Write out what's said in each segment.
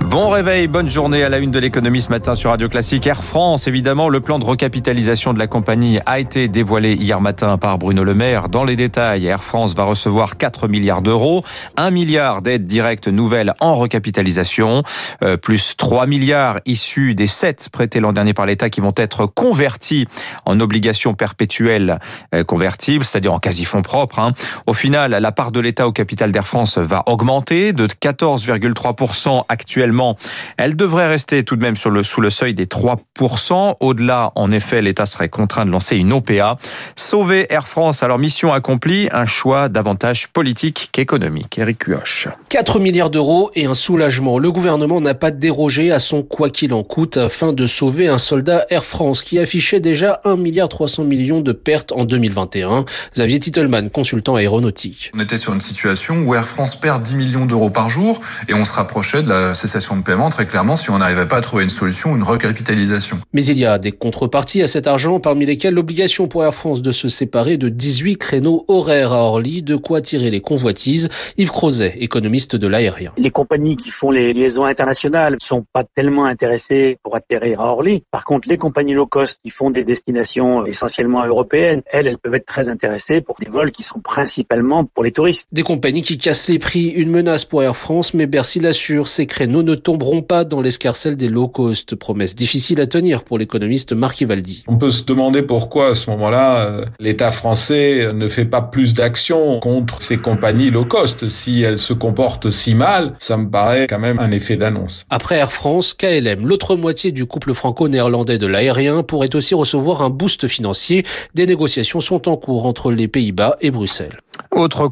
Bon réveil, bonne journée à la une de l'économie ce matin sur Radio Classique. Air France, évidemment, le plan de recapitalisation de la compagnie a été dévoilé hier matin par Bruno Le Maire. Dans les détails, Air France va recevoir 4 milliards d'euros, 1 milliard d'aides directes nouvelles en recapitalisation, euh, plus 3 milliards issus des 7 prêtés l'an dernier par l'État qui vont être convertis en obligations perpétuelles euh, convertibles, c'est-à-dire en quasi-fonds propres. Hein. Au final, la part de l'État au capital d'Air France va augmenter de 14,3% actuellement elle devrait rester tout de même sur le, sous le seuil des 3%. Au-delà, en effet, l'État serait contraint de lancer une OPA. Sauver Air France, alors mission accomplie, un choix davantage politique qu'économique. Eric Cuoche. 4 milliards d'euros et un soulagement. Le gouvernement n'a pas dérogé à son quoi qu'il en coûte afin de sauver un soldat Air France qui affichait déjà 1 milliard 300 millions de pertes en 2021. Xavier Titelman, consultant aéronautique. On était sur une situation où Air France perd 10 millions d'euros par jour et on se rapprochait de la cessation de paiement très clairement si on n'arrivait pas à trouver une solution ou une recapitalisation. Mais il y a des contreparties à cet argent, parmi lesquelles l'obligation pour Air France de se séparer de 18 créneaux horaires à Orly, de quoi tirer les convoitises. Yves Crozet, économiste de l'aérien. Les compagnies qui font les liaisons internationales ne sont pas tellement intéressées pour atterrir à Orly. Par contre, les compagnies low cost qui font des destinations essentiellement européennes, elles, elles peuvent être très intéressées pour des vols qui sont principalement pour les touristes. Des compagnies qui cassent les prix, une menace pour Air France, mais Bercy l'assure, ces créneaux ne tomberont pas dans l'escarcelle des low cost. Promesse difficile à tenir pour l'économiste Marc Ivaldi. On peut se demander pourquoi à ce moment-là, euh, l'État français ne fait pas plus d'actions contre ces compagnies low cost. Si elles se comportent si mal, ça me paraît quand même un effet d'annonce. Après Air France, KLM, l'autre moitié du couple franco-néerlandais de l'aérien, pourrait aussi recevoir un boost financier. Des négociations sont en cours entre les Pays-Bas et Bruxelles. Autre,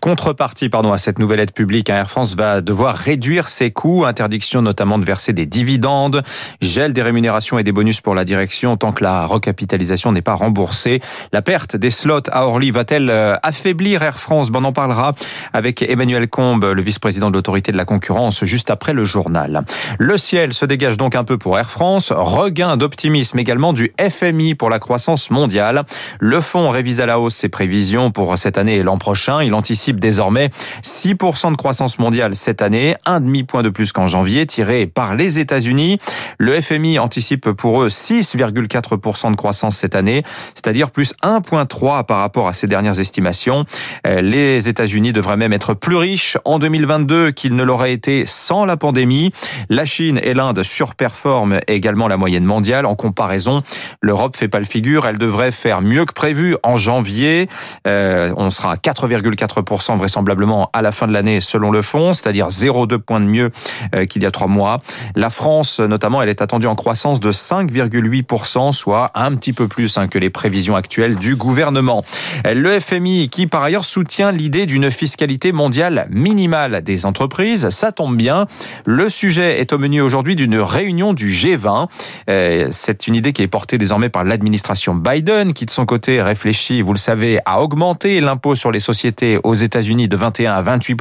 contrepartie pardon, à cette nouvelle aide publique, Air France va devoir réduire ses coûts, interdiction notamment de verser des dividendes, gel des rémunérations et des bonus pour la direction tant que la recapitalisation n'est pas remboursée. La perte des slots à Orly va-t-elle euh, affaiblir Air France? On en parlera avec Emmanuel Combe, le vice-président de l'autorité de la concurrence, juste après le journal. Le ciel se dégage donc un peu pour Air France. Regain d'optimisme également du FMI pour la croissance mondiale. Le fonds révise à la hausse ses prévisions pour cette année l'an prochain. Il anticipe désormais 6% de croissance mondiale cette année, un demi-point de plus qu'en janvier, tiré par les États-Unis. Le FMI anticipe pour eux 6,4% de croissance cette année, c'est-à-dire plus 1,3 par rapport à ces dernières estimations. Euh, les États-Unis devraient même être plus riches en 2022 qu'ils ne l'auraient été sans la pandémie. La Chine et l'Inde surperforment également la moyenne mondiale. En comparaison, l'Europe fait pas le figure. Elle devrait faire mieux que prévu en janvier. Euh, on sera 4,4% vraisemblablement à la fin de l'année selon le fonds, c'est-à-dire 0,2 points de mieux euh, qu'il y a trois mois. La France, notamment, elle est attendue en croissance de 5,8%, soit un petit peu plus hein, que les prévisions actuelles du gouvernement. Le FMI, qui par ailleurs soutient l'idée d'une fiscalité mondiale minimale des entreprises, ça tombe bien. Le sujet est au menu aujourd'hui d'une réunion du G20. Euh, c'est une idée qui est portée désormais par l'administration Biden, qui de son côté réfléchit, vous le savez, à augmenter l'impôt sur les sociétés aux États-Unis de 21 à 28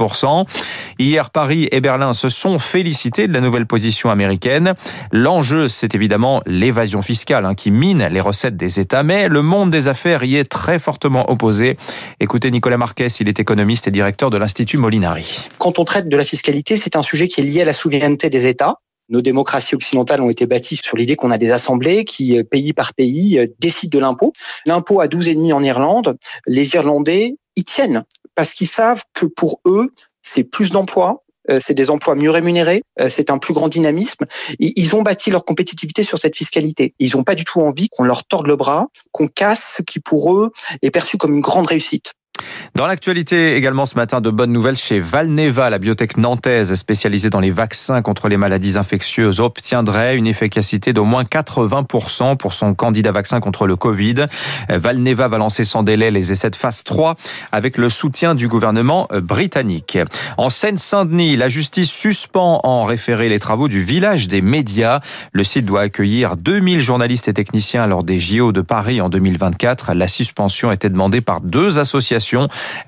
Hier, Paris et Berlin se sont félicités de la nouvelle position américaine. L'enjeu, c'est évidemment l'évasion fiscale hein, qui mine les recettes des États, mais le monde des affaires y est très fortement opposé. Écoutez Nicolas Marquez, il est économiste et directeur de l'Institut Molinari. Quand on traite de la fiscalité, c'est un sujet qui est lié à la souveraineté des États. Nos démocraties occidentales ont été bâties sur l'idée qu'on a des assemblées qui, euh, pays par pays, euh, décident de l'impôt. L'impôt à 12,5 en Irlande, les Irlandais y tiennent parce qu'ils savent que pour eux, c'est plus d'emplois, euh, c'est des emplois mieux rémunérés, c'est un plus grand dynamisme. Ils ont bâti leur compétitivité sur cette fiscalité. Ils n'ont pas du tout envie qu'on leur torde le bras, qu'on casse ce qui pour eux est perçu comme une grande réussite. Dans l'actualité également ce matin, de bonnes nouvelles chez Valneva, la biotech nantaise spécialisée dans les vaccins contre les maladies infectieuses obtiendrait une efficacité d'au moins 80% pour son candidat vaccin contre le Covid. Valneva va lancer sans délai les essais de phase 3 avec le soutien du gouvernement britannique. En Seine-Saint-Denis, la justice suspend en référé les travaux du village des médias. Le site doit accueillir 2000 journalistes et techniciens lors des JO de Paris en 2024. La suspension était demandée par deux associations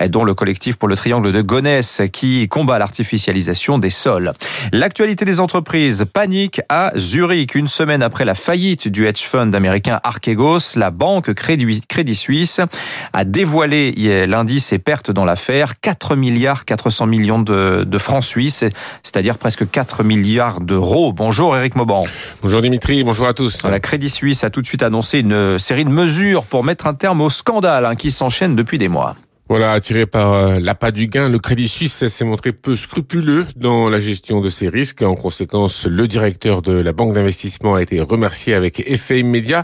dont le collectif pour le triangle de Gonesse qui combat l'artificialisation des sols. L'actualité des entreprises panique à Zurich. Une semaine après la faillite du hedge fund américain Archegos, la banque Crédit Suisse a dévoilé lundi ses pertes dans l'affaire. 4 milliards 400 millions de, de francs suisses, c'est-à-dire presque 4 milliards d'euros. Bonjour Eric Mauban. Bonjour Dimitri, bonjour à tous. La Crédit Suisse a tout de suite annoncé une série de mesures pour mettre un terme au scandale hein, qui s'enchaîne depuis des mois. Voilà, attiré par euh, l'appât du gain, le Crédit Suisse s'est montré peu scrupuleux dans la gestion de ses risques. En conséquence, le directeur de la banque d'investissement a été remercié avec effet immédiat.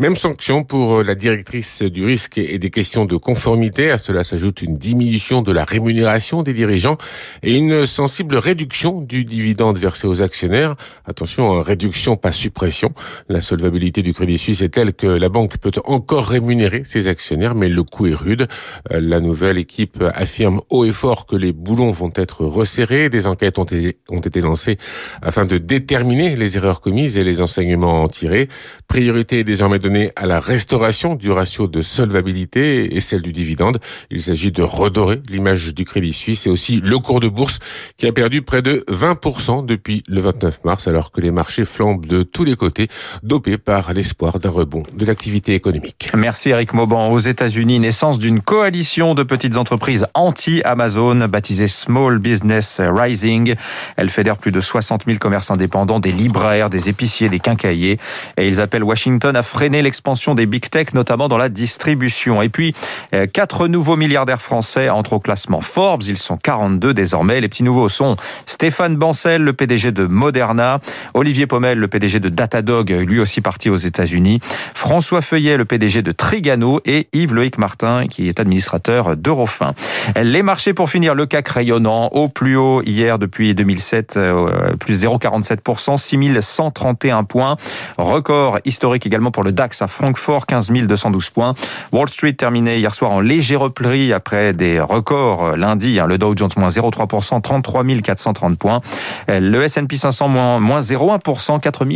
Même sanction pour euh, la directrice du risque et des questions de conformité. À cela s'ajoute une diminution de la rémunération des dirigeants et une sensible réduction du dividende versé aux actionnaires. Attention, hein, réduction, pas suppression. La solvabilité du Crédit Suisse est telle que la banque peut encore rémunérer ses actionnaires, mais le coût est rude. Euh, la nouvelle équipe affirme haut et fort que les boulons vont être resserrés. Des enquêtes ont été, lancées afin de déterminer les erreurs commises et les enseignements en tirés. Priorité désormais de à la restauration du ratio de solvabilité et celle du dividende. Il s'agit de redorer l'image du Crédit Suisse et aussi le cours de bourse qui a perdu près de 20% depuis le 29 mars alors que les marchés flambent de tous les côtés, dopés par l'espoir d'un rebond de l'activité économique. Merci Eric Mauban. Aux États-Unis, naissance d'une coalition de petites entreprises anti-Amazon baptisée Small Business Rising. Elle fédère plus de 60 000 commerces indépendants, des libraires, des épiciers, des quincailliers et ils appellent Washington à freiner l'expansion des big tech, notamment dans la distribution. Et puis, euh, quatre nouveaux milliardaires français entrent au classement Forbes. Ils sont 42 désormais. Les petits nouveaux sont Stéphane Bancel, le PDG de Moderna, Olivier Pommel, le PDG de Datadog, lui aussi parti aux États-Unis, François Feuillet, le PDG de Trigano et Yves-Loïc Martin, qui est administrateur d'Eurofin. Les marchés, pour finir, le CAC rayonnant au plus haut hier depuis 2007, euh, plus 0,47%, 6131 points. Record historique également pour le DAX à Francfort, 15 212 points. Wall Street terminé hier soir en léger repli après des records euh, lundi. Hein. Le Dow Jones moins 0,3%, 33 430 points. Le S&P 500 moins, moins 0,1%, 4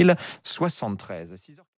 073.